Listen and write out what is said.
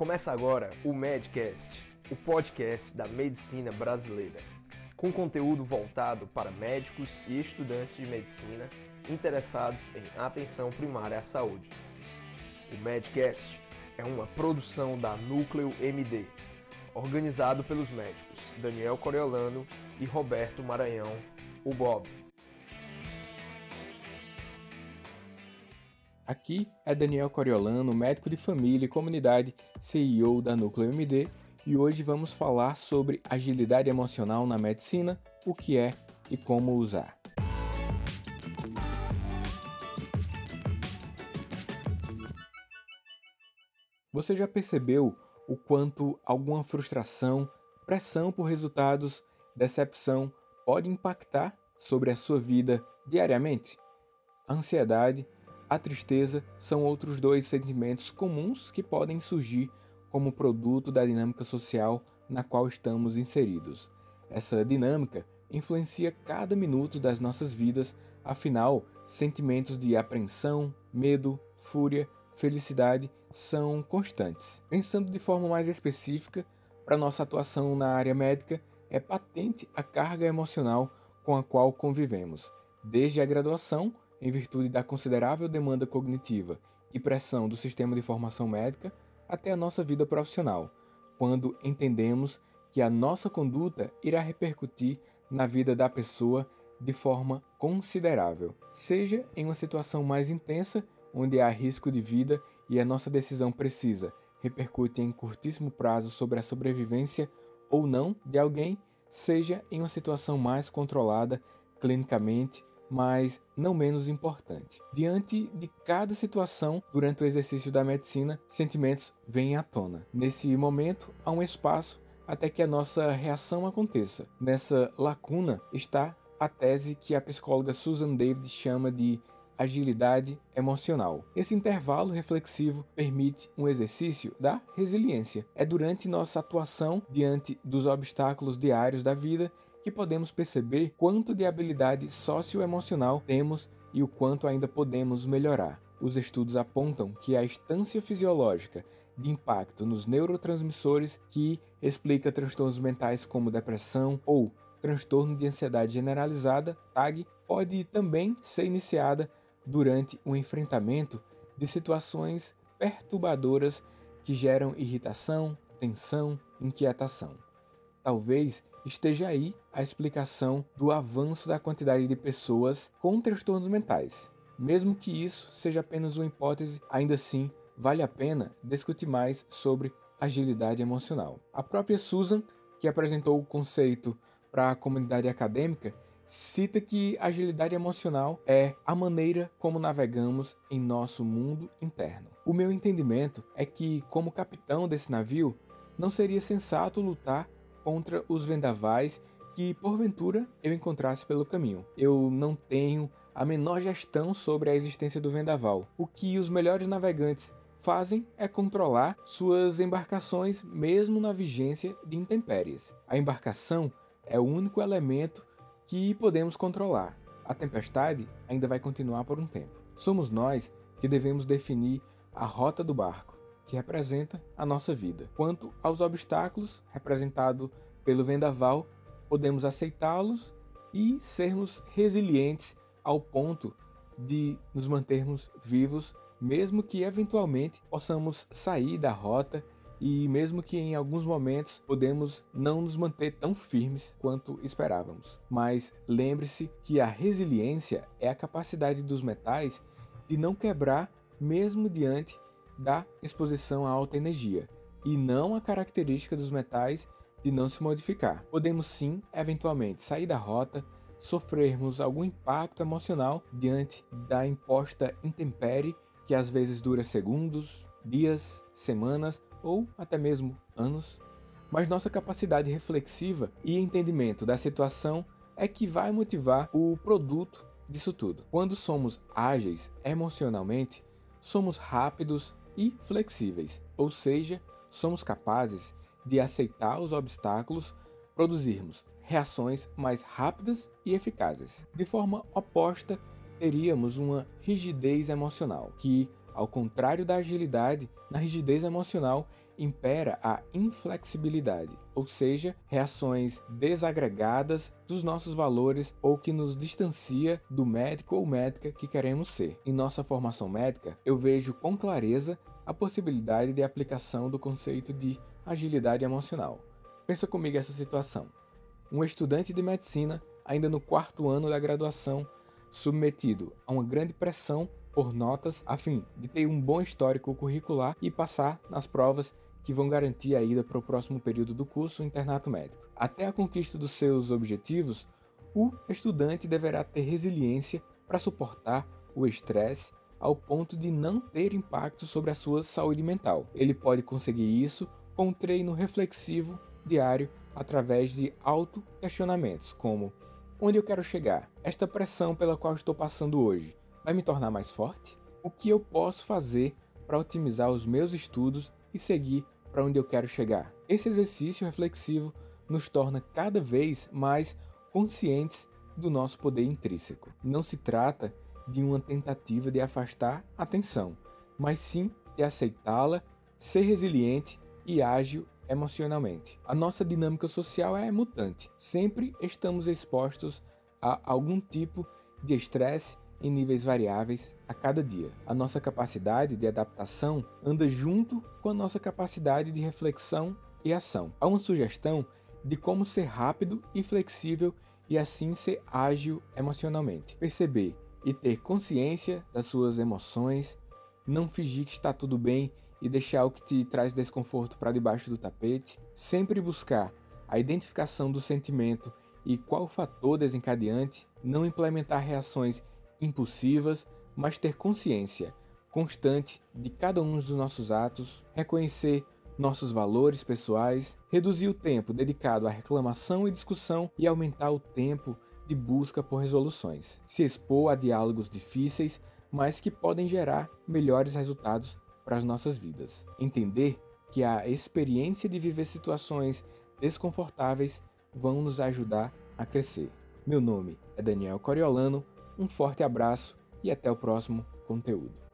Começa agora o Medcast, o podcast da medicina brasileira, com conteúdo voltado para médicos e estudantes de medicina interessados em atenção primária à saúde. O Medcast é uma produção da Núcleo MD, organizado pelos médicos Daniel Coriolano e Roberto Maranhão, o Bob. Aqui é Daniel Coriolano, médico de família e comunidade, CEO da Núcleo MD, e hoje vamos falar sobre agilidade emocional na medicina, o que é e como usar. Você já percebeu o quanto alguma frustração, pressão por resultados, decepção pode impactar sobre a sua vida diariamente? A ansiedade, a tristeza são outros dois sentimentos comuns que podem surgir como produto da dinâmica social na qual estamos inseridos. Essa dinâmica influencia cada minuto das nossas vidas, afinal, sentimentos de apreensão, medo, fúria, felicidade são constantes. Pensando de forma mais específica, para nossa atuação na área médica, é patente a carga emocional com a qual convivemos, desde a graduação em virtude da considerável demanda cognitiva e pressão do sistema de formação médica, até a nossa vida profissional, quando entendemos que a nossa conduta irá repercutir na vida da pessoa de forma considerável, seja em uma situação mais intensa, onde há risco de vida e a nossa decisão precisa repercute em curtíssimo prazo sobre a sobrevivência ou não de alguém, seja em uma situação mais controlada clinicamente mas não menos importante. Diante de cada situação durante o exercício da medicina, sentimentos vêm à tona. Nesse momento, há um espaço até que a nossa reação aconteça. Nessa lacuna está a tese que a psicóloga Susan David chama de agilidade emocional. Esse intervalo reflexivo permite um exercício da resiliência. É durante nossa atuação diante dos obstáculos diários da vida que podemos perceber quanto de habilidade socioemocional temos e o quanto ainda podemos melhorar. Os estudos apontam que a instância fisiológica de impacto nos neurotransmissores que explica transtornos mentais como depressão ou transtorno de ansiedade generalizada, TAG, pode também ser iniciada durante o enfrentamento de situações perturbadoras que geram irritação, tensão, inquietação. Talvez esteja aí a explicação do avanço da quantidade de pessoas com transtornos mentais. Mesmo que isso seja apenas uma hipótese, ainda assim vale a pena discutir mais sobre agilidade emocional. A própria Susan, que apresentou o conceito para a comunidade acadêmica, cita que agilidade emocional é a maneira como navegamos em nosso mundo interno. O meu entendimento é que, como capitão desse navio, não seria sensato lutar contra os vendavais que porventura eu encontrasse pelo caminho. Eu não tenho a menor gestão sobre a existência do vendaval. O que os melhores navegantes fazem é controlar suas embarcações mesmo na vigência de intempéries. A embarcação é o único elemento que podemos controlar. A tempestade ainda vai continuar por um tempo. Somos nós que devemos definir a rota do barco que representa a nossa vida. Quanto aos obstáculos, representado pelo vendaval, podemos aceitá-los e sermos resilientes ao ponto de nos mantermos vivos, mesmo que eventualmente possamos sair da rota e mesmo que em alguns momentos podemos não nos manter tão firmes quanto esperávamos. Mas lembre-se que a resiliência é a capacidade dos metais de não quebrar mesmo diante da exposição a alta energia, e não a característica dos metais de não se modificar. Podemos sim, eventualmente, sair da rota, sofrermos algum impacto emocional diante da imposta intempérie que às vezes dura segundos, dias, semanas ou até mesmo anos. Mas nossa capacidade reflexiva e entendimento da situação é que vai motivar o produto disso tudo. Quando somos ágeis emocionalmente, somos rápidos e flexíveis, ou seja, somos capazes de aceitar os obstáculos, produzirmos reações mais rápidas e eficazes. De forma oposta, teríamos uma rigidez emocional que, Ao contrário da agilidade, na rigidez emocional impera a inflexibilidade, ou seja, reações desagregadas dos nossos valores ou que nos distancia do médico ou médica que queremos ser. Em nossa formação médica, eu vejo com clareza a possibilidade de aplicação do conceito de agilidade emocional. Pensa comigo essa situação. Um estudante de medicina, ainda no quarto ano da graduação, submetido a uma grande pressão por notas a fim de ter um bom histórico curricular e passar nas provas que vão garantir a ida para o próximo período do curso internato médico. Até a conquista dos seus objetivos, o estudante deverá ter resiliência para suportar o estresse ao ponto de não ter impacto sobre a sua saúde mental. Ele pode conseguir isso com um treino reflexivo diário através de auto-questionamentos, como onde eu quero chegar? Esta pressão pela qual estou passando hoje vai me tornar mais forte? O que eu posso fazer para otimizar os meus estudos e seguir para onde eu quero chegar? Esse exercício reflexivo nos torna cada vez mais conscientes do nosso poder intrínseco. Não se trata de uma tentativa de afastar a atenção, mas sim de aceitá-la, ser resiliente e ágil emocionalmente. A nossa dinâmica social é mutante. Sempre estamos expostos a algum tipo de estresse em níveis variáveis a cada dia. A nossa capacidade de adaptação anda junto com a nossa capacidade de reflexão e ação. Há uma sugestão de como ser rápido e flexível e assim ser ágil emocionalmente. Perceber e ter consciência das suas emoções, não fingir que está tudo bem e deixar o que te traz desconforto para debaixo do tapete, sempre buscar a identificação do sentimento e qual fator desencadeante, não implementar reações impulsivas, mas ter consciência constante de cada um dos nossos atos, reconhecer nossos valores pessoais, reduzir o tempo dedicado à reclamação e discussão e aumentar o tempo de busca por resoluções, se expor a diálogos difíceis, mas que podem gerar melhores resultados para as nossas vidas. Entender que a experiência de viver situações desconfortáveis vão nos ajudar a crescer. Meu nome é Daniel Coriolano um forte abraço e até o próximo conteúdo.